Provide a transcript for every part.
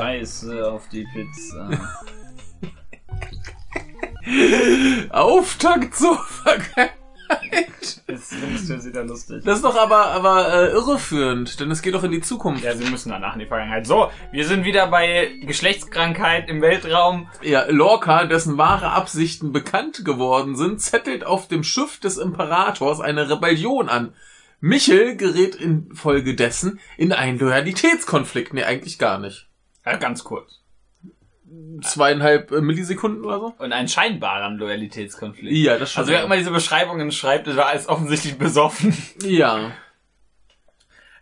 Scheiße auf die Pizza. Auftakt zur Vergangenheit. Jetzt findest du lustig. Das ist doch aber, aber äh, irreführend, denn es geht doch in die Zukunft. Ja, sie müssen danach in die Vergangenheit. So, wir sind wieder bei Geschlechtskrankheit im Weltraum. Ja, Lorca, dessen wahre Absichten bekannt geworden sind, zettelt auf dem Schiff des Imperators eine Rebellion an. Michel gerät infolgedessen in einen Loyalitätskonflikt. Nee, eigentlich gar nicht. Ja, ganz kurz. Zweieinhalb äh, Millisekunden oder so? Und einen scheinbaren Loyalitätskonflikt. Ja, das schon. Also wer immer diese Beschreibungen schreibt, das war alles offensichtlich besoffen. ja.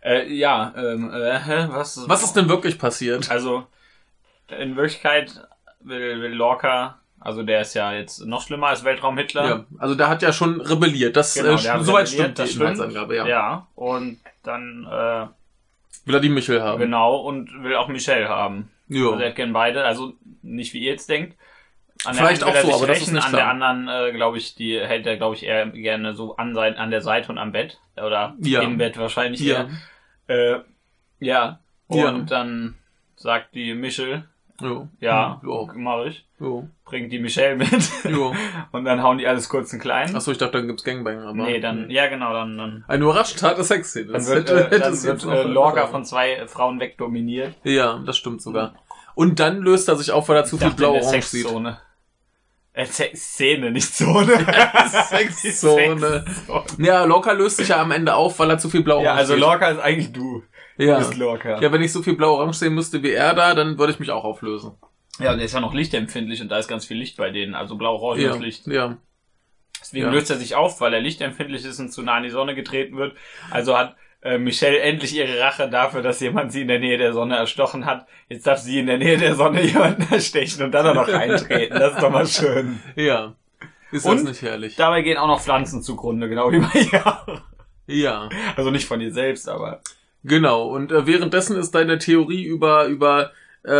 Äh, ja, ähm, äh, was? Was ist denn wirklich passiert? Also, in Wirklichkeit will, will Lorca, also der ist ja jetzt noch schlimmer als Weltraum-Hitler. Ja, also der hat ja schon rebelliert. Das Genau, äh, soweit stimmt das die stimmt. Inhaltsangabe, ja. Ja, und dann, äh, Will er die Michel haben? genau, und will auch Michelle haben. Ja. Also er gern beide, also nicht wie ihr jetzt denkt. An Vielleicht auch so, aber das ist nicht An klar. der anderen, äh, glaube ich, die hält er, glaube ich, eher gerne so an, sein, an der Seite und am Bett. Oder Ja. im Bett wahrscheinlich Ja. eher. Äh, ja. Und Ja. dann sagt die Michelle, Ja. ja, Ja. mach ich. Ja. Bringt die Michelle mit. Ja. und dann hauen die alles kurz und klein. Achso, ich dachte, dann gibt's Gangbang, aber. nee, dann, ja genau, dann, dann, Eine überraschend harte Sexszene. dann wird, hätte- äh, dann wird äh, Lorca von zwei Frauen wegdominiert. Ja, das stimmt sogar. Und dann löst er sich auf, weil er zu Ich viel blau-orange sieht. Äh, Sex Szene, nicht Zone. Sexzone. Sexzone. Ja, Lorca löst sich ja am Ende auf, weil er zu viel blau-orange Ja, also. Lorca ist eigentlich du. Ja. bist Lorca. ja, wenn ich so viel blau-orange sehen müsste wie er da, dann würde ich mich auch auflösen. Ja, und der ist ja noch lichtempfindlich und da ist ganz viel Licht bei denen. Also blau-orange Ja, Licht. ja. Deswegen Ja. löst er sich auf, weil er lichtempfindlich ist und zu nah an die Sonne getreten wird. Also hat äh, Michelle endlich ihre Rache dafür, dass jemand sie in der Nähe der Sonne erstochen hat. Jetzt darf sie in der Nähe der Sonne jemanden erstechen und dann auch noch reintreten. Das ist doch mal schön. Ja. Ist Und? das nicht herrlich? Dabei gehen auch noch Pflanzen zugrunde, genau wie bei ihr. Ja. Also nicht von ihr selbst, aber Genau. Und äh, währenddessen ist deine Theorie über, über äh,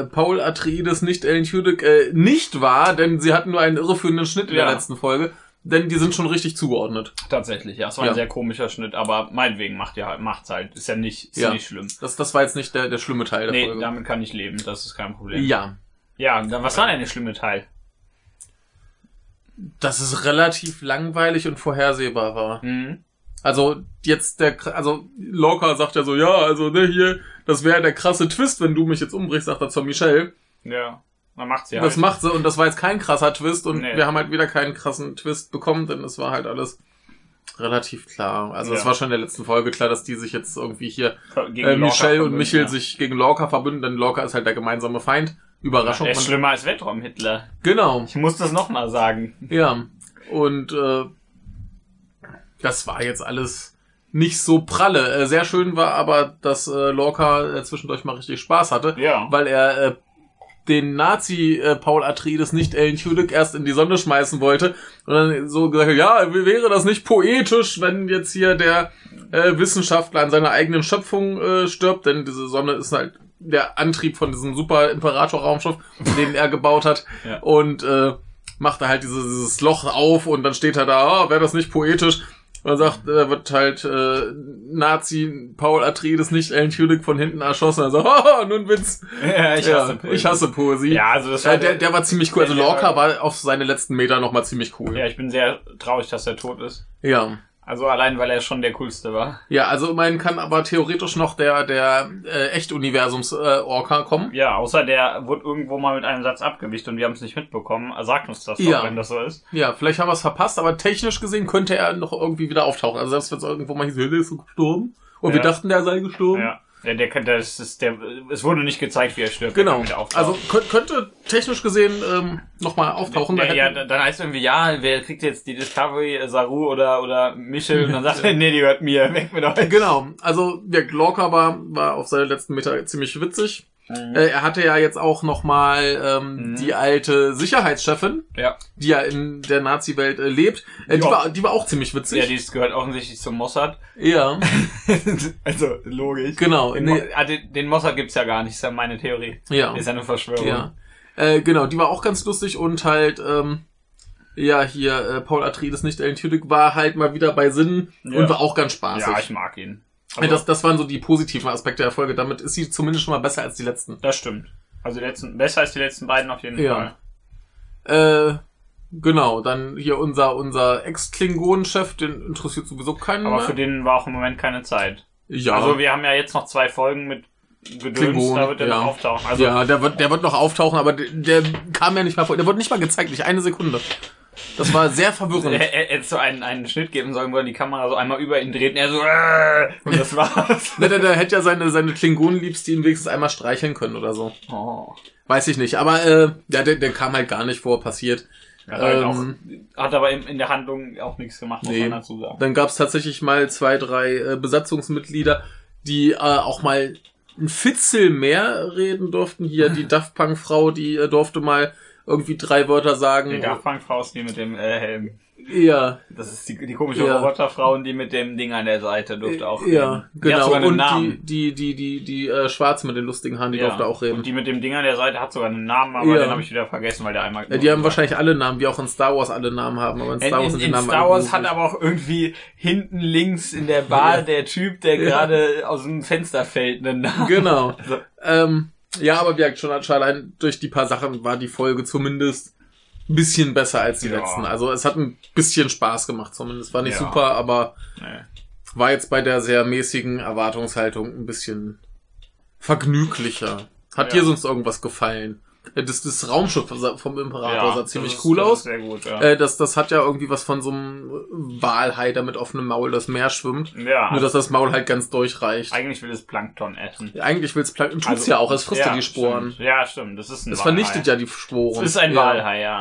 äh, Paul Atreides, nicht Ellen Tudyk, äh, nicht wahr, denn sie hatten nur einen irreführenden Schnitt in Ja. der letzten Folge. Denn die sind schon richtig zugeordnet. tatsächlich, ja. Es war Ja. ein sehr komischer Schnitt, aber meinetwegen macht ja halt, macht's halt. Ist ja nicht, ist Ja. nicht schlimm. Das, das war jetzt nicht der, der schlimme Teil der Nee, Folge. damit kann ich leben, das ist kein Problem. Ja. Ja, dann was war denn der schlimme Teil? Dass es relativ langweilig und vorhersehbar war. Mhm. Also jetzt der, also Lorca sagt ja so, ja, also ne, hier, das wäre der krasse Twist, wenn du mich jetzt umbrichst, sagt er zur Michelle. Ja, dann macht's ja. das halt. macht sie und das war jetzt kein krasser Twist und Nee. wir haben halt wieder keinen krassen Twist bekommen, denn es war halt alles relativ klar. Also es Ja. war schon in der letzten Folge klar, dass die sich jetzt irgendwie hier Gegen äh, Michelle und Michel ja. sich gegen Lorca verbünden, denn Lorca ist halt der gemeinsame Feind. Überraschung. Der ist man- schlimmer als Weltraum-Hitler. genau. Ich muss das nochmal sagen. Ja. Und äh, das war jetzt alles nicht so pralle. Äh, sehr schön war aber, dass äh, Lorca äh, zwischendurch mal richtig Spaß hatte, Ja. weil er äh, den Nazi äh, Paul Atreides nicht Ellen Tudyk erst in die Sonne schmeißen wollte und dann so gesagt hat, ja, wäre das nicht poetisch, wenn jetzt hier der äh, Wissenschaftler an seiner eigenen Schöpfung äh, stirbt, denn diese Sonne ist halt der Antrieb von diesem super Imperator-Raumschiff, den er gebaut hat Ja. und äh, macht er halt dieses, dieses Loch auf und dann steht er da, oh, wäre das nicht poetisch? Dann sagt, äh, wird halt äh, Nazi Paul Atreides nicht Ellen Tudyk von hinten erschossen. Er sagt, oh, nun Witz. Ja, ich Ja, hasse Poesie. ich hasse Poesie. Ja, also das war Äh, der, der war ziemlich cool. Also Lorca war auf seine letzten Meter nochmal ziemlich cool. Ja, ich bin sehr traurig, dass er tot ist. Ja. Also allein, weil er schon der coolste war. Ja, also immerhin kann aber theoretisch noch der, der äh, Echt-Universums-Orca kommen. Ja, außer der wurde irgendwo mal mit einem Satz abgewicht und wir haben es nicht mitbekommen. Sagt uns das doch, Ja. wenn das so ist. Ja, vielleicht haben wir es verpasst, aber technisch gesehen könnte er noch irgendwie wieder auftauchen. Also selbst wenn es irgendwo mal hieß, der ist so gestorben. Und wir Ja. dachten, der sei gestorben. Ja. Ja, der kann, das ist der, es wurde nicht gezeigt, wie er stirbt. Genau. Also könnt, könnte technisch gesehen ähm, nochmal auftauchen. ja, Da ja, dann heißt irgendwie, ja, wer kriegt jetzt die Discovery, äh, Saru oder, oder Michel? Und dann sagt er, nee, die gehört mir, weg mit euch. Genau, also der Lorca war, war auf seine letzten Meter ziemlich witzig. Mhm. Äh, er hatte ja jetzt auch nochmal ähm, Mhm. die alte Sicherheitschefin, Ja. die ja in der Nazi-Welt äh, lebt. Äh, die, Ja. war, die war auch ziemlich Ja, witzig. die gehört offensichtlich zum Mossad. Ja, also, logisch. genau. Den, Nee, Mo ah, den, Mossad gibt's ja gar nicht, ist ja meine Theorie. ja, Ist ja eine Verschwörung. ja. Äh, genau, die war auch ganz lustig und halt, ähm, ja, hier, äh, Paul Atreides, nicht Alan Tudyk, war halt mal wieder bei Sinnen Ja. und war auch ganz spaßig. Ja, ich mag ihn. Also, das, das waren so die positiven Aspekte der Folge. Damit ist sie zumindest schon mal besser als die letzten. das stimmt. Also die letzten, besser als die letzten beiden auf jeden Ja. Fall. Äh, genau, dann hier unser, unser Ex-Klingonen-Chef, den interessiert sowieso keinen Aber mehr. für den war auch im Moment keine Zeit. ja, Also wir haben ja jetzt noch zwei Folgen mit Gedöns, Klingonen, da wird er ja. noch auftauchen. Also ja, der wird, der wird noch auftauchen, aber der, der kam ja nicht mal vor. Der wurde nicht mal gezeigt, nicht eine Sekunde. Das war sehr verwirrend. er, hätte so einen, einen Schnitt geben sollen, wo er die Kamera so einmal über ihn dreht und er so äh, und das war's. Der, der, der hätte ja seine, seine Klingonen-Liebs, die ihn wenigstens einmal streicheln können oder so. Oh. Weiß ich nicht. Aber äh, ja, der, der kam halt gar nicht vor, passiert. Hat, halt Ähm, auch, hat aber in, in der Handlung auch nichts gemacht, muss Nee. man dazu sagen. Dann gab's tatsächlich mal zwei, drei äh, Besatzungsmitglieder, die äh, auch mal ein Fitzel mehr reden durften. Hier die Daft Punk-Frau, die äh, durfte mal irgendwie drei Wörter sagen. Die Daft Punk Frau ist die mit dem äh, Helm. Ja, Das ist die, die komische Ja. Roboterfrau und die mit dem Ding an der Seite durfte auch ja, reden. Die hat genau. sogar einen Und Namen. die, die, die, die, die äh, Schwarze mit den lustigen Haaren, die ja. durfte auch reden. Und die mit dem Ding an der Seite hat sogar einen Namen, aber Ja. den habe ich wieder vergessen, weil der einmal. ja, die haben wahrscheinlich alle Namen, wie auch in Star Wars alle Namen haben, aber in In, Star Wars in, sind die in Namen Star alle Wars hat aber auch irgendwie hinten links in der Bar Ja. der Typ, der Ja. gerade aus dem Fenster fällt, einen Namen. Genau. Also, Ähm, ja, aber wie gesagt, schon, schon allein durch die paar Sachen war die Folge zumindest ein bisschen besser als die Ja. letzten. Also es hat ein bisschen Spaß gemacht zumindest. War nicht Ja. super, aber nee. war jetzt bei der sehr mäßigen Erwartungshaltung ein bisschen vergnüglicher. Hat Ja. dir sonst irgendwas gefallen? Äh, Das, das Raumschiff vom Imperator sah das ziemlich ist- cool aus. Sehr gut, ja. Äh, das, das hat ja irgendwie was von so einem Walhai, der mit offenem Maul das Meer schwimmt. ja, Nur, dass das Maul halt ganz durchreicht. eigentlich will es Plankton essen. Eigentlich will's Plankton, tut's Also, ja auch, es frisst ja, die Sporen. Stimmt. Ja, stimmt. Das ist ein Es Walhai. vernichtet ja die Sporen. Das ist ein ja. Walhai, ja.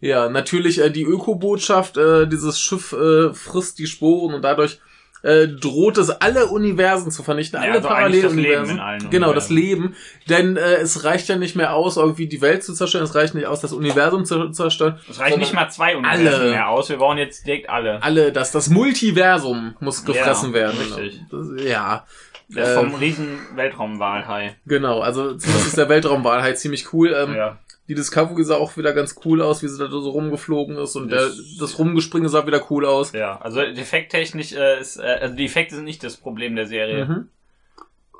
Ja, natürlich äh, die Ökobotschaft, äh, dieses Schiff äh, frisst die Sporen und dadurch äh, droht es alle Universen zu vernichten, Ja, alle also das Paralleluniversen. Genau, das Universen. Leben, denn äh, es reicht ja nicht mehr aus, irgendwie die Welt zu zerstören, es reicht nicht aus, das Universum zu zerstören. Es reicht nicht mal zwei Universen alle. mehr aus. Wir brauchen jetzt direkt alle. alle, das das Multiversum muss gefressen Ja, werden. richtig. Das, ja. Der Äh, vom riesen Weltraumwalhai. Genau, also das ist der Weltraumwahl halt ziemlich cool. Ähm, Ja. Die Discovery sah auch wieder ganz cool aus, wie sie da so rumgeflogen ist und Das- der, das Rumgespringe sah wieder cool aus. Ja, also defekttechnisch äh, ist, äh, also die Effekte sind nicht das Problem der Serie. Mhm.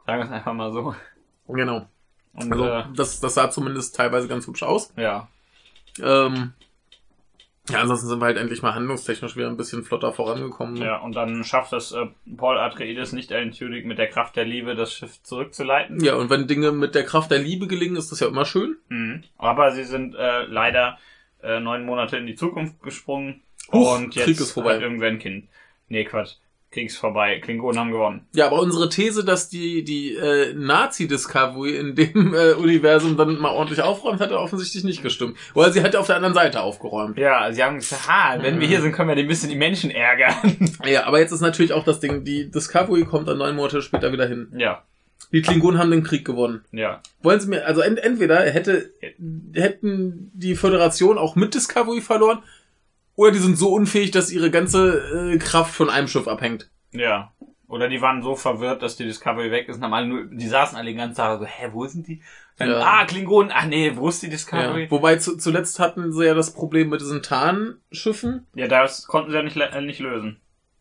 Sagen wir es einfach mal so. Genau. Und Also äh, das, das sah zumindest teilweise ganz hübsch aus. ja. Ähm, ja, ansonsten sind wir halt endlich mal handlungstechnisch wieder ein bisschen flotter vorangekommen. Ja, und dann schafft es äh, Paul Atreides nicht Alan Tudyk mit der Kraft der Liebe das Schiff zurückzuleiten. Ja, und wenn Dinge mit der Kraft der Liebe gelingen, ist das ja immer schön. Mhm. Aber sie sind äh, leider äh, neun Monate in die Zukunft gesprungen Huch, und jetzt Krieg ist vorbei. hat irgendwer ein Kind. Nee, Quatsch. Krieg ist vorbei. Klingonen haben gewonnen. Ja, aber unsere These, dass die, die äh, Nazi-Discovery in dem äh, Universum dann mal ordentlich aufräumt, hat ja offensichtlich nicht gestimmt. Weil sie hat ja auf der anderen Seite aufgeräumt. Ja, sie haben gesagt, ha, wenn wir hier sind, können wir ein bisschen die Menschen ärgern. Ja, aber jetzt ist natürlich auch das Ding, die Discovery kommt dann neun Monate später wieder hin. ja, Die Klingonen haben den Krieg gewonnen. ja. Wollen Sie mir, also ent, entweder hätte, hätten die Föderation auch mit Discovery verloren, oder die sind so unfähig, dass ihre ganze äh, Kraft von einem Schiff abhängt. Ja. Oder die waren so verwirrt, dass die Discovery weg ist und haben alle nur, die saßen alle den ganzen Tag so, hä, wo sind die? Dann, Ja. Ah, Klingonen, ach nee, wo ist die Ja. Discovery? Wobei zu, zuletzt hatten sie ja das Problem mit diesen Tarnschiffen. Ja, das konnten sie ja nicht, äh, nicht lösen.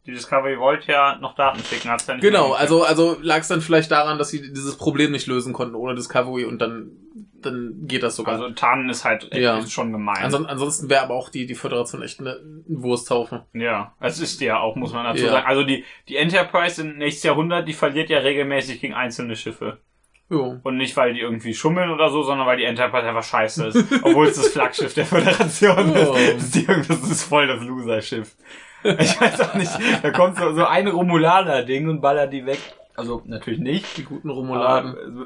Die Discovery wollte ja noch Daten schicken, hat's ja nicht Genau, also also lag es dann vielleicht daran, dass sie dieses Problem nicht lösen konnten ohne Discovery und dann dann geht das sogar. Also Tarnen ist halt echt, Ja. ist schon gemein. Anson ansonsten wäre aber auch die die Föderation echt eine Wursthaufen. ja, es ist ja auch, muss man dazu Ja. sagen. Also die, die Enterprise im nächsten Jahrhundert, die verliert ja regelmäßig gegen einzelne Schiffe. Jo. Und nicht, weil die irgendwie schummeln oder so, sondern weil die Enterprise einfach scheiße ist. Obwohl es das Flaggschiff der Föderation Oh. ist. Das ist, die, das ist voll das Loser-Schiff. Ich weiß auch nicht, da kommt so, so ein Romulaner-Ding und ballert die weg. Also natürlich nicht. Die guten Romuladen. Aber, also,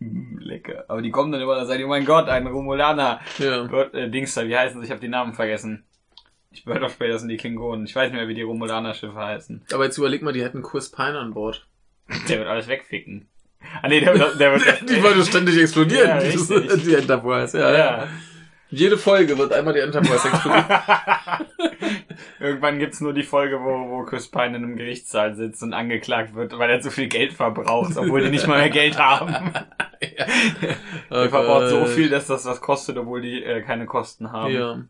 lecker. Aber die kommen dann immer, dann sagen oh mein Gott, ein Romulaner. Ja. Äh, Dings da, wie heißen sie? Ich habe die Namen vergessen. Ich höre doch später, das sind die Klingonen. Ich weiß nicht mehr, wie die Romulaner-Schiffe heißen. Aber jetzt überleg mal, die hätten Chris Pine an Bord. Der wird alles wegficken. Ah nee, der wird, der wird Die würde ständig explodieren, Ja, die, richtig. die Enterprise. Ja, ja. ja. Jede Folge wird einmal die Enterprise explodieren. Irgendwann gibt's nur die Folge, wo, wo Chris Pine in einem Gerichtssaal sitzt und angeklagt wird, weil er zu viel Geld verbraucht, obwohl die nicht mal mehr Geld haben. Er verbraucht so viel, dass das was kostet, obwohl die äh, keine Kosten haben. Ja.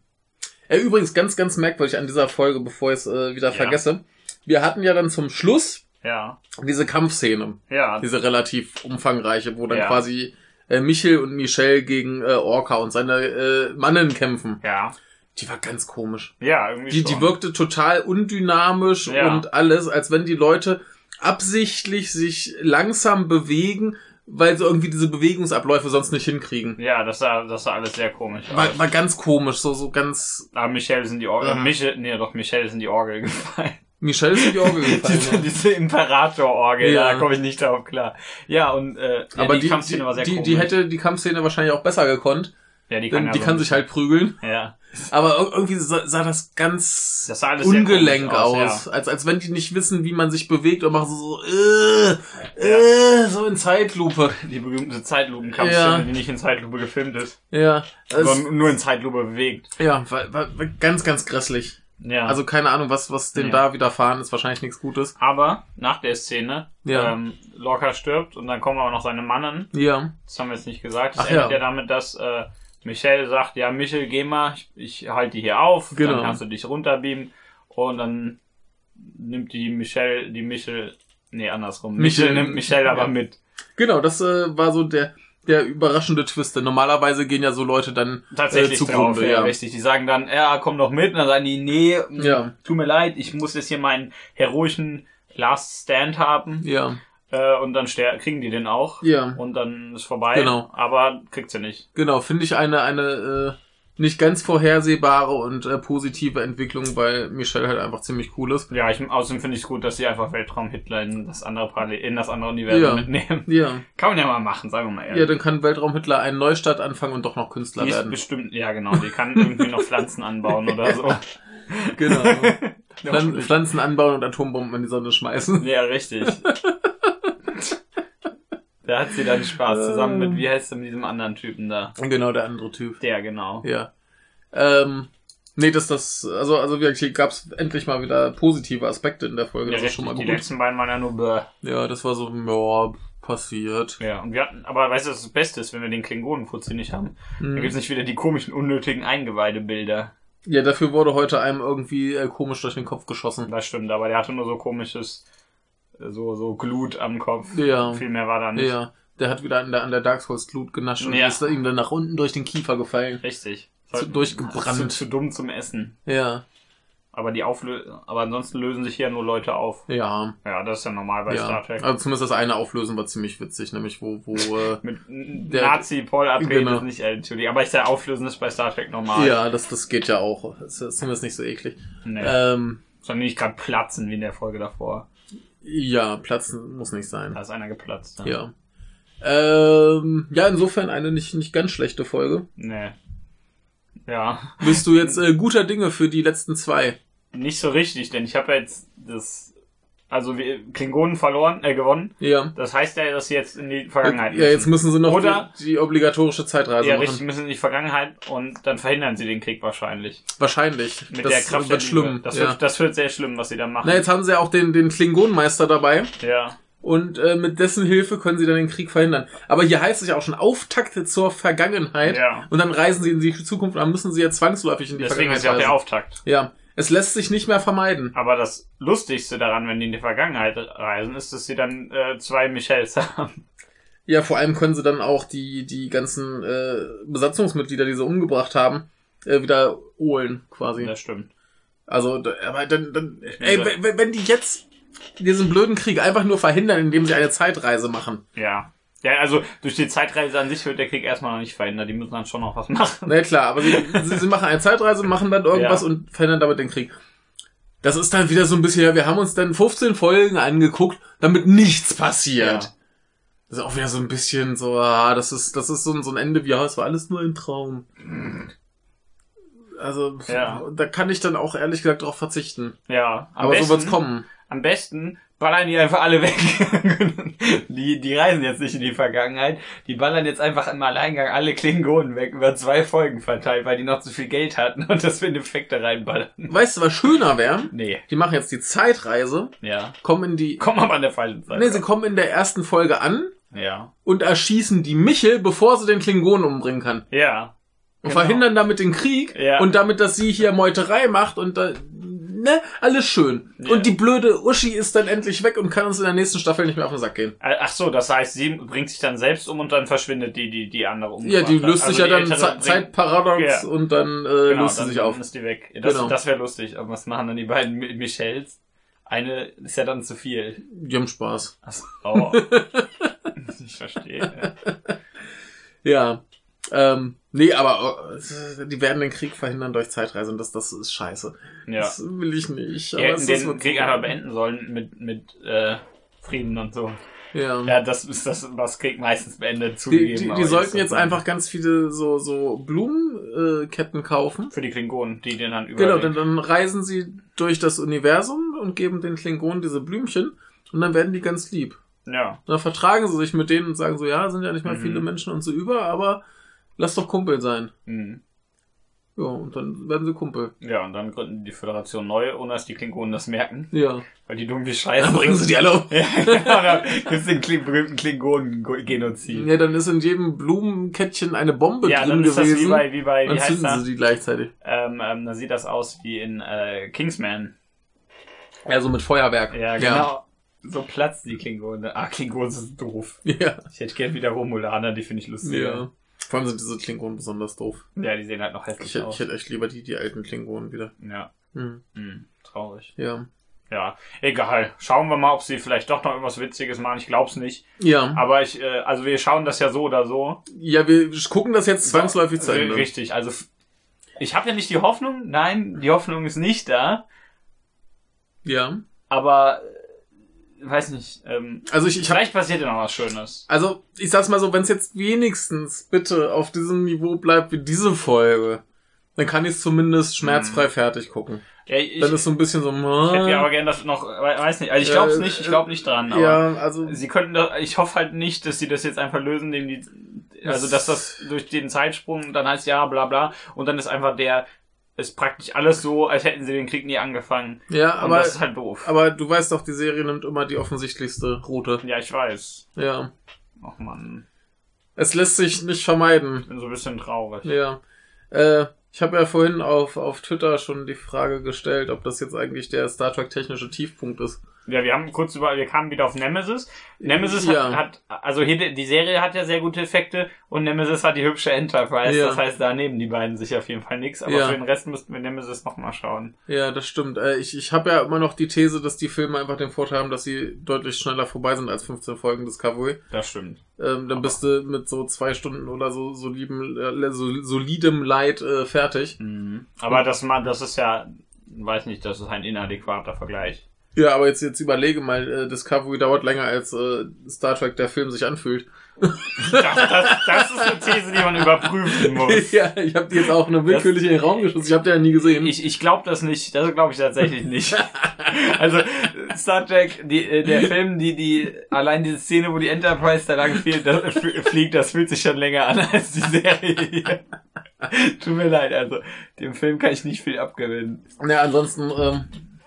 Äh, übrigens, ganz, ganz merkwürdig an dieser Folge, bevor ich es äh, wieder Ja. vergesse. Wir hatten ja dann zum Schluss Ja. diese Kampfszene, Ja. diese relativ umfangreiche, wo dann Ja. quasi äh, Michel und Michelle gegen äh, Orca und seine äh, Mannen kämpfen. Ja. Die war ganz komisch. Ja, irgendwie Die, schon. die wirkte total undynamisch Ja. und alles, als wenn die Leute absichtlich sich langsam bewegen, weil sie irgendwie diese Bewegungsabläufe sonst nicht hinkriegen. Ja, das sah, das sah alles sehr komisch aus. War, war ganz komisch, so, so ganz. Aber Michelle sind die Orgel, Ah. äh, Michel, nee, doch, Michelle sind die Orgel gefallen. Michelle ist in die Orgel diese, gefallen. diese Imperator-Orgel, Ja. da komme ich nicht darauf klar. Ja, und äh, ja, Aber die, die, Kampfszene war sehr die, komisch. die hätte die Kampfszene wahrscheinlich auch besser gekonnt. ja, die kann, ja die so kann sich halt prügeln. Ja, Aber ir- irgendwie sah, sah das ganz das sah alles ungelenk aus. Ja. Als, als wenn die nicht wissen, wie man sich bewegt und machen so, so äh, äh, so in Zeitlupe. Die berühmte Zeitlupenkampfszene, Ja. die nicht in Zeitlupe gefilmt ist, Ja, sondern nur in Zeitlupe bewegt. ja war, war, war ganz, ganz grässlich. Ja. Also keine Ahnung, was, was denen Ja. da widerfahren ist. Wahrscheinlich nichts Gutes. aber nach der Szene, Ja. ähm, Lorca stirbt und dann kommen aber noch seine Mannen. Ja. Das haben wir jetzt nicht gesagt. Das Ach endet ja. ja damit, dass äh, Michelle sagt, ja, Michel, geh mal, ich, ich halte die hier auf, Genau. dann kannst du dich runterbeamen und dann nimmt die Michelle, die Michel, nee, andersrum. Michel- Michel nimmt Michelle aber mit. Genau, das äh, war so der, der überraschende Twist. Denn normalerweise gehen ja so Leute dann Tatsächlich äh, zugrunde. drauf, ja, ja. richtig. Die sagen dann, ja, komm doch mit. Und dann sagen die, nee, mh, Ja. tut mir leid, ich muss jetzt hier meinen heroischen Last Stand haben. Ja, Äh, und dann kriegen die den auch. ja, Und dann ist vorbei. Genau. Aber kriegt sie nicht. genau. Finde ich eine, eine äh, nicht ganz vorhersehbare und äh, positive Entwicklung, weil Michelle halt einfach ziemlich cool ist. Ja, ich, außerdem finde ich es gut, dass sie einfach Weltraum-Hitler in das andere Parallel, in das andere Universum Ja. mitnehmen. Ja. Kann man ja mal machen, sagen wir mal ehrlich. Ja, dann kann Weltraum-Hitler einen Neustart anfangen und doch noch Künstler die werden. bestimmt, ja genau, die kann irgendwie noch Pflanzen anbauen oder so. Genau. Pflanzen anbauen und Atombomben in die Sonne schmeißen. Ja, richtig. da hat sie dann Spaß zusammen mit, wie heißt mit diesem anderen Typen da? Genau, der andere Typ. Der, genau. Ja. Ähm, nee, dass das, also, also wirklich, hier gab's endlich mal wieder positive Aspekte in der Folge. Ja, das ist schon mal die gut. letzten beiden waren ja nur bäh. Ja, das war so, ja, passiert. Ja, und wir hatten, aber weißt du, was das Beste ist, wenn wir den Klingonenfuzzi nicht haben? Da Hm. gibt's nicht wieder die komischen, unnötigen Eingeweidebilder. Ja, dafür wurde heute einem irgendwie äh, komisch durch den Kopf geschossen. Das stimmt, aber der hatte nur so komisches, äh, so, so Glut am Kopf. Ja. Viel mehr war da nicht. Ja, der hat wieder an der, an der Dark Souls Glut genascht und Ja. ist ihm dann nach unten durch den Kiefer gefallen. Richtig. Zu- durchgebrannt. Zu, zu dumm zum Essen. Ja, Aber die Auflö aber ansonsten lösen sich hier nur Leute auf. ja, Ja, das ist ja normal bei ja. Star Trek. Also zumindest das eine Auflösen war ziemlich witzig, nämlich wo, wo, äh, Mit Der- Nazi Paul Atreides Genau. ist nicht äh, Entschuldigung, aber ich sage Auflösen ist bei Star Trek normal. ja, das, das geht ja auch. Das ist zumindest nicht so eklig. Nee. Ähm, Sondern nicht gerade platzen wie in der Folge davor. Ja, platzen muss nicht sein. Da ist einer geplatzt. ne? Ja. Ähm, ja, insofern eine nicht, nicht ganz schlechte Folge. Nee. Ja. Bist du jetzt äh, guter Dinge für die letzten zwei? Nicht so richtig, denn ich habe jetzt das. Also wir Klingonen verloren, äh, gewonnen. Ja. Das heißt ja, dass sie jetzt in die Vergangenheit Ja, jetzt müssen sie noch Oder- die, die obligatorische Zeitreise ja, machen. richtig, müssen in die Vergangenheit und dann verhindern sie den Krieg wahrscheinlich. Wahrscheinlich. Mit das der Kraft wird der schlimm. Das, ja. wird, das wird sehr schlimm, was sie dann machen. Na, jetzt haben sie ja auch den, den Klingonenmeister dabei Ja. und äh, mit dessen Hilfe können sie dann den Krieg verhindern. Aber hier heißt es ja auch schon Auftakt zur Vergangenheit Ja. und dann reisen sie in die Zukunft und dann müssen sie ja zwangsläufig in die Deswegen ist Vergangenheit ja auch der. Auftakt. Ja, es lässt sich nicht mehr vermeiden. Aber das Lustigste daran, wenn die in die Vergangenheit reisen, ist, dass sie dann äh, zwei Michels haben. Ja, vor allem können sie dann auch die, die ganzen äh, Besatzungsmitglieder, die sie umgebracht haben, äh, wieder holen, quasi. Das stimmt. Also, aber dann, dann ey, wenn, wenn die jetzt diesen blöden Krieg einfach nur verhindern, indem sie eine Zeitreise machen. Ja. Ja, also durch die Zeitreise an sich wird der Krieg erstmal noch nicht verhindert. Die müssen dann schon noch was machen. Na ja, klar, aber sie, sie, sie machen eine Zeitreise, machen dann irgendwas Ja. und verhindern damit den Krieg. das ist dann wieder so ein bisschen, ja, wir haben uns dann 15 Folgen angeguckt, damit nichts passiert. Ja. Das ist auch wieder so ein bisschen so, ah, das ist, das ist so ein, so ein Ende wie, ja, es war alles nur ein Traum. Also, Ja. da kann ich dann auch ehrlich gesagt drauf verzichten. Ja, Aber besten, so wird's kommen. Am besten ballern die einfach alle weg. die, die reisen jetzt nicht in die Vergangenheit. Die ballern jetzt einfach im Alleingang alle Klingonen weg, über zwei Folgen verteilt, weil die noch zu viel Geld hatten und das für Effekte reinballern. Weißt du, was schöner wäre? Nee, Die machen jetzt die Zeitreise, ja. kommen in die, Komm aber an der falschen Zeit. nee, sie kommen in der ersten Folge an ja. und erschießen die Michel, bevor sie den Klingonen umbringen kann. Ja. Und Genau. verhindern damit den Krieg Ja. und damit, dass sie hier Meuterei macht und da, ne, alles schön. Ja. Und die blöde Uschi ist dann endlich weg und kann uns in der nächsten Staffel nicht mehr auf den Sack gehen. Ach so, das heißt, sie bringt sich dann selbst um und dann verschwindet die, die, die andere um. Ja, die löst sich ja dann Zeitparadox Ja. und dann äh, Genau, löst sie sich auf. ist die weg. Das, Genau. das wäre lustig. Aber was machen dann die beiden Mi- Michelles? Eine ist ja dann zu viel. Die haben Spaß. Ach so. Oh. ich verstehe. Ja. Ähm, nee, aber äh, die werden den Krieg verhindern durch Zeitreise und das, das ist scheiße. Ja. Das will ich nicht. Die hätten den Krieg einfach beenden sollen mit, mit äh, Frieden und so. Ja. Ja, das ist das, was Krieg meistens beendet Die, zugegeben. die, aber die sollten jetzt einfach ganz viele so, so Blumenketten äh, kaufen. Für die Klingonen, die den dann über. Genau, dann, dann reisen sie durch das Universum und geben den Klingonen diese Blümchen und dann werden die ganz lieb. Ja. Dann vertragen sie sich mit denen und sagen so, ja, sind ja nicht mehr Mhm. viele Menschen und so über, aber lass doch Kumpel sein. Mhm. Ja, und dann werden sie Kumpel. Ja, und dann gründen die Föderation neu, ohne dass die Klingonen das merken. Ja. Weil die dumm wie scheiße Dann bringen sie die alle um. Ja, genau, dann gibt's den Kling berühmten Klingonen-Genozid. Ja, dann ist in jedem Blumenkettchen eine Bombe Ja, drin dann ist das wie gewesen. bei, wie bei, wie dann heißt zünden das? sie die gleichzeitig. Ähm, ähm, da sieht das aus wie in äh, Kingsman. Ja, so mit Feuerwerk. Ja, genau. So platzt die Klingonen. Ah, Klingonen sind doof. Ja. Ich hätte gern wieder Romulaner, die finde ich lustiger. ja. Vor allem sind diese Klingonen besonders doof. Ja, die sehen halt noch Ich, hässlich hätte- aus. ich hätte echt lieber die, die alten Klingonen wieder. Ja, Hm. hm, traurig. Ja. Ja, egal. Schauen wir mal, ob sie vielleicht doch noch irgendwas Witziges machen. Ich glaub's nicht. Ja. Aber ich, äh, also wir schauen das ja so oder so. Ja, wir gucken das jetzt zwangsläufig zu Ende. Richtig, also ich habe ja nicht die Hoffnung, nein, die Hoffnung ist nicht da, Ja. aber äh, weiß nicht, ähm, Also ich, ich vielleicht passiert ja noch was Schönes. Also, ich sag's mal so, wenn es jetzt wenigstens bitte auf diesem Niveau bleibt wie diese Folge, dann kann ich es zumindest schmerzfrei fertig gucken. Ja, ich, Dann ist so ein bisschen so, ich hätte ja aber äh, gerne das noch, we- weiß nicht, also ich glaub's Äh, nicht, ich glaub nicht dran, aber ja, also, sie könnten da, ich hoffe halt nicht, dass sie das jetzt einfach lösen, indem die, also dass das durch den Zeitsprung dann heißt ja, bla bla, und dann ist einfach der, ist praktisch alles so, als hätten sie den Krieg nie angefangen. ja, Und aber, das ist halt doof. aber du weißt doch, die Serie nimmt immer die offensichtlichste Route. ja, ich weiß. Ja. Ach man, Es lässt sich nicht vermeiden. ich bin so ein bisschen traurig. Ja. Äh, ich habe ja vorhin auf, auf Twitter schon die Frage gestellt, ob das jetzt eigentlich der Star Trek technische Tiefpunkt ist. Ja, wir haben kurz über, wir kamen wieder auf Nemesis. Nemesis Ja. hat, hat, also hier, die Serie hat ja sehr gute Effekte und Nemesis hat die hübsche Enterprise. Ja. Das heißt, da nehmen die beiden sich auf jeden Fall nichts. Aber Ja. für den Rest müssten wir Nemesis nochmal schauen. Ja, das stimmt. Äh, ich ich habe ja immer noch die These, dass die Filme einfach den Vorteil haben, dass sie deutlich schneller vorbei sind als 15 Folgen Discovery. Das stimmt. Ähm, dann bist du mit so zwei Stunden oder so solidem, äh, so, solidem Leid äh, fertig. Mhm. Aber das, das ist ja, weiß nicht, das ist ein inadäquater Vergleich. Ja, aber jetzt, jetzt überlege mal, äh, Discovery dauert länger als äh, Star Trek der Film sich anfühlt. Das, das, das ist eine These, die man überprüfen muss. ja, ich habe die jetzt auch nur willkürlich in den Raum geschossen. Ich habe die ja nie gesehen. Ich, ich glaube das nicht. Das glaube ich tatsächlich nicht. Also Star Trek, die, äh, der Film, die die allein diese Szene, wo die Enterprise da lang fliegt, das, fliegt, das fühlt sich schon länger an als die Serie. Hier. Tut mir leid, also dem Film kann ich nicht viel abgewinnen. Ja, ansonsten ähm,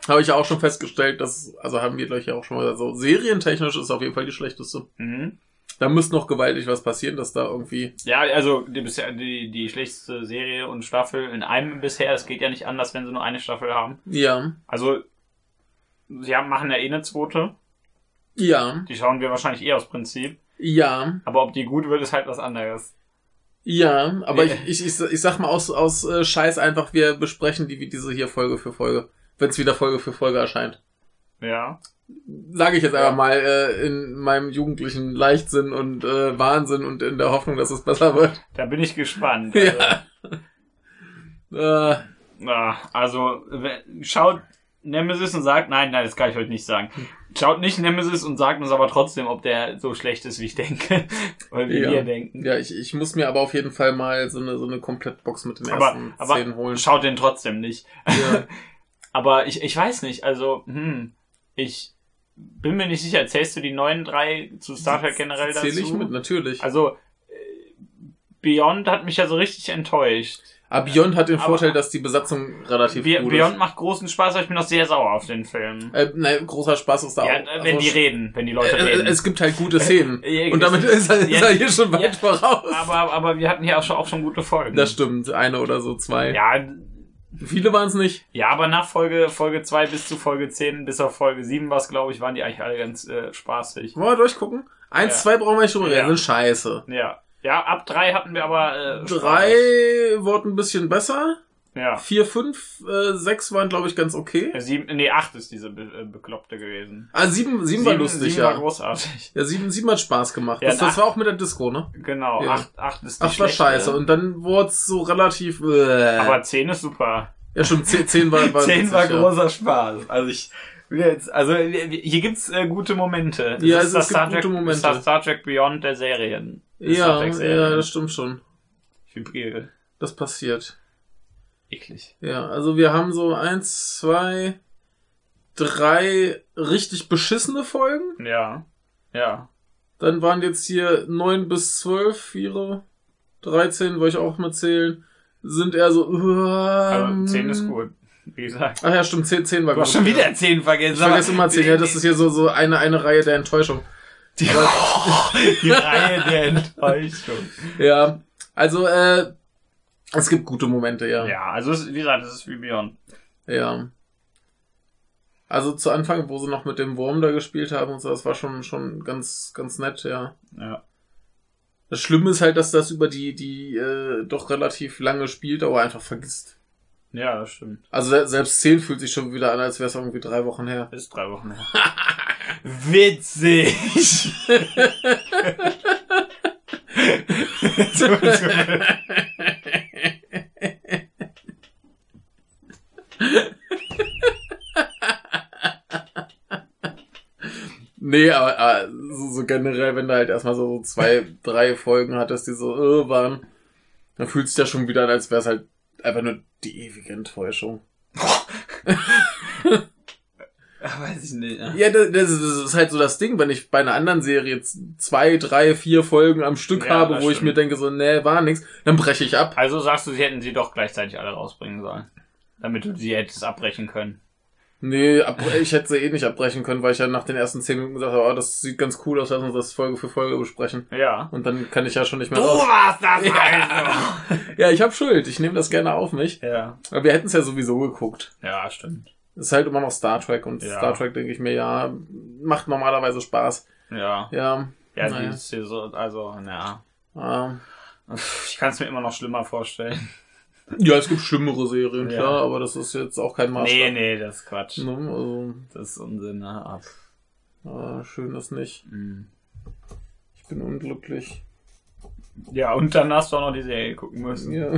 habe ich ja auch schon festgestellt, dass, also haben wir gleich ja auch schon mal so, serientechnisch ist auf jeden Fall die schlechteste. Mhm. Da müsste noch gewaltig was passieren, dass da irgendwie. Ja, also die, bisher die die schlechteste Serie und Staffel in einem bisher. Es geht ja nicht anders, wenn sie nur eine Staffel haben. Ja. Also sie haben, machen ja eh eine zweite. Ja. Die schauen wir wahrscheinlich eh aus Prinzip. Ja. Aber ob die gut wird, ist halt was anderes. Ja, aber Nee. ich, ich, ich, ich sag mal aus, aus äh, Scheiß einfach, wir besprechen die wie diese hier Folge für Folge, wenn es wieder Folge für Folge erscheint. Ja. Sage ich jetzt Ja. einfach mal äh, in meinem jugendlichen Leichtsinn und äh, Wahnsinn und in der Hoffnung, dass es besser wird. Da bin ich gespannt. Ja. Also, Äh, na, also schaut Nemesis und sagt, nein, nein, das kann ich heute nicht sagen. Schaut nicht Nemesis und sagt uns aber trotzdem, ob der so schlecht ist, wie ich denke. Oder wie Ja. wir denken. Ja, ich, ich muss mir aber auf jeden Fall mal so eine, so eine Komplettbox mit den Aber, ersten aber zehn holen. schaut den trotzdem nicht. Ja. Aber ich, ich weiß nicht, also, hm, ich bin mir nicht sicher, zählst du die neuen drei zu Star Trek generell dazu? Zähle ich mit, natürlich. Also, äh, Beyond hat mich ja so richtig enttäuscht. aber Beyond hat den aber- Vorteil, dass die Besatzung relativ Be gut Beyond ist. macht großen Spaß, aber ich bin noch sehr sauer auf den Film. Äh, ne, großer Spaß ist da Ja, auch. äh, wenn Also, die reden, wenn die Leute äh, reden. äh, es gibt halt gute Szenen. Ja, Und damit ist er, ist ja, er hier schon weit voraus. aber, aber wir hatten hier auch schon, auch schon gute Folgen. Das stimmt, eine oder so, zwei. Ja, Viele waren es nicht. ja, aber nach Folge, Folge 2 bis zu Folge 10, bis auf Folge 7 war es, glaube ich, waren die eigentlich alle ganz äh, spaßig. Wollen wir durchgucken? Eins, Ja. zwei brauchen wir nicht drüber reden, Ja. scheiße. Ja. Ja, ab 3 hatten wir aber äh, Drei wurden ein bisschen besser. Ja. Vier, fünf, äh, sechs waren, glaube ich, ganz okay. Ja, Sieben, nee, acht ist diese be äh, bekloppte gewesen. Ah, sieben, sieben, war lustig, sieben ja. war großartig. ja, sieben, sieben hat Spaß gemacht. Ja, das, das war auch mit der Disco, ne? Genau, Ja. acht, acht ist die Ach, war schlechte. scheiße. Und dann wurde es so relativ. Äh, Aber zehn ist super. ja, stimmt, zehn, zehn war, war Zehn witzig, war ja. großer Spaß. Also ich jetzt, also hier gibt's äh, gute Momente. Das Ja, ist es- das gibt Star Trek, gute Momente. Das Star Trek Beyond der Serien. Ja, Trek-Serien. ja, das stimmt schon. Vibriere. Das passiert. Eklig. Ja, also wir haben so eins, zwei, drei richtig beschissene Folgen. Ja. Ja. Dann waren jetzt hier neun bis zwölf, ihre 13, wollte ich auch mal zählen, sind eher so. Also Ähm, zehn ist gut. Wie gesagt. Ach ja, stimmt, 10, 10 war Du hast gut. schon wieder zehn vergessen. Ich vergesse immer 10, ja, das ist hier so, so eine, eine Reihe der Enttäuschung. die, die Reihe der Enttäuschung. Ja, also, äh, es gibt gute Momente, ja. Ja, also es, wie gesagt, das ist wie Beyond. Ja. Also zu Anfang, wo sie noch mit dem Wurm da gespielt haben und so, das war schon, schon ganz, ganz nett, ja. Ja. Das Schlimme ist halt, dass das über die, die äh, doch relativ lange Spieldauer einfach vergisst. Ja, das stimmt. Also se- selbst 10 fühlt sich schon wieder an, als wäre es irgendwie drei Wochen her. Ist drei Wochen her. Witzig! Nee, aber, aber so, so generell, wenn du halt erstmal so zwei, drei Folgen hattest, die so äh, waren, dann fühlt sich das schon wieder an, als wäre es halt einfach nur die ewige Enttäuschung. Weiß ich nicht. Ja. Ja, das, das, ist- halt so das Ding, wenn ich bei einer anderen Serie jetzt zwei, drei, vier Folgen am Stück Ja, habe, wo ich stimmt. mir denke, so, nee, war nix, dann breche ich ab. Also sagst du, sie hätten sie doch gleichzeitig alle rausbringen sollen. Damit du sie hättest abbrechen können. Nee, ab, ich hätte sie eh nicht abbrechen können, weil ich ja nach den ersten zehn Minuten gesagt habe, oh, das sieht ganz cool aus, lass uns das Folge für Folge besprechen. Ja. Und dann kann ich ja schon nicht mehr Du raus. warst das also! Ja, ich habe Schuld, ich nehme das gerne auf mich. Ja. Aber wir hätten es ja sowieso geguckt. Ja, stimmt. Es ist halt immer noch Star Trek und Ja. Star Trek denke ich mir, ja, macht normalerweise Spaß. Ja. Ja, Ja, Naja. die so, also, ja. äh, Ich kann es mir immer noch schlimmer vorstellen. Ja, es gibt schlimmere Serien, Ja. klar, aber das ist jetzt auch kein Maßstab. Nee, nee, das ist Quatsch. Ne, also, Das ist Unsinn, ne? Ab. äh, schön ist nicht. Mhm. Ich bin unglücklich. Ja, und dann hast du auch noch die Serie gucken müssen. Ja.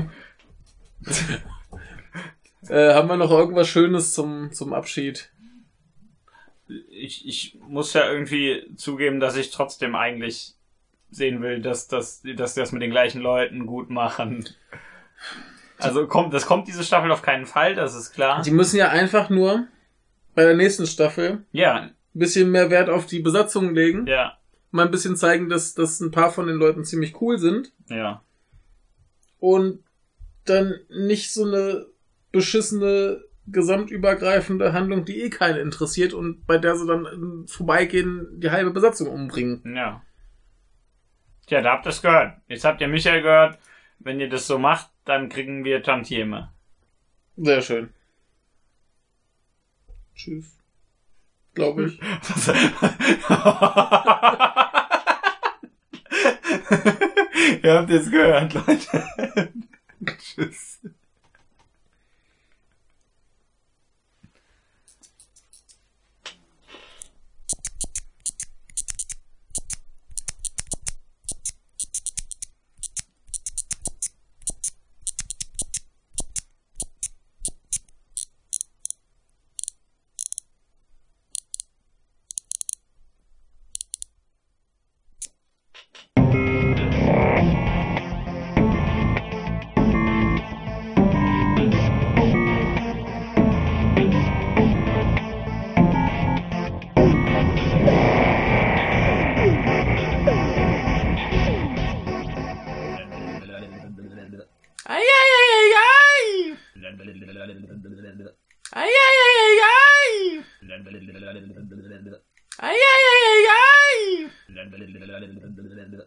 äh, haben wir noch irgendwas Schönes zum, zum Abschied? Ich, ich muss ja irgendwie zugeben, dass ich trotzdem eigentlich sehen will, dass, dass, dass die das mit den gleichen Leuten gut machen. Also kommt, das kommt diese Staffel auf keinen Fall, das ist klar. Die müssen ja einfach nur bei der nächsten Staffel Ja, ein bisschen mehr Wert auf die Besatzung legen. ja, Mal ein bisschen zeigen, dass, dass ein paar von den Leuten ziemlich cool sind. ja. Und dann nicht so eine beschissene gesamtübergreifende Handlung, die eh keinen interessiert und bei der sie dann im Vorbeigehen die halbe Besatzung umbringen. Ja. Tja, da habt ihr es gehört. Jetzt habt ihr Michael gehört. Wenn ihr das so macht, dann kriegen wir Tantieme. Sehr schön. Tschüss. Glaube ich. ihr habt jetzt gehört, Leute. Tschüss.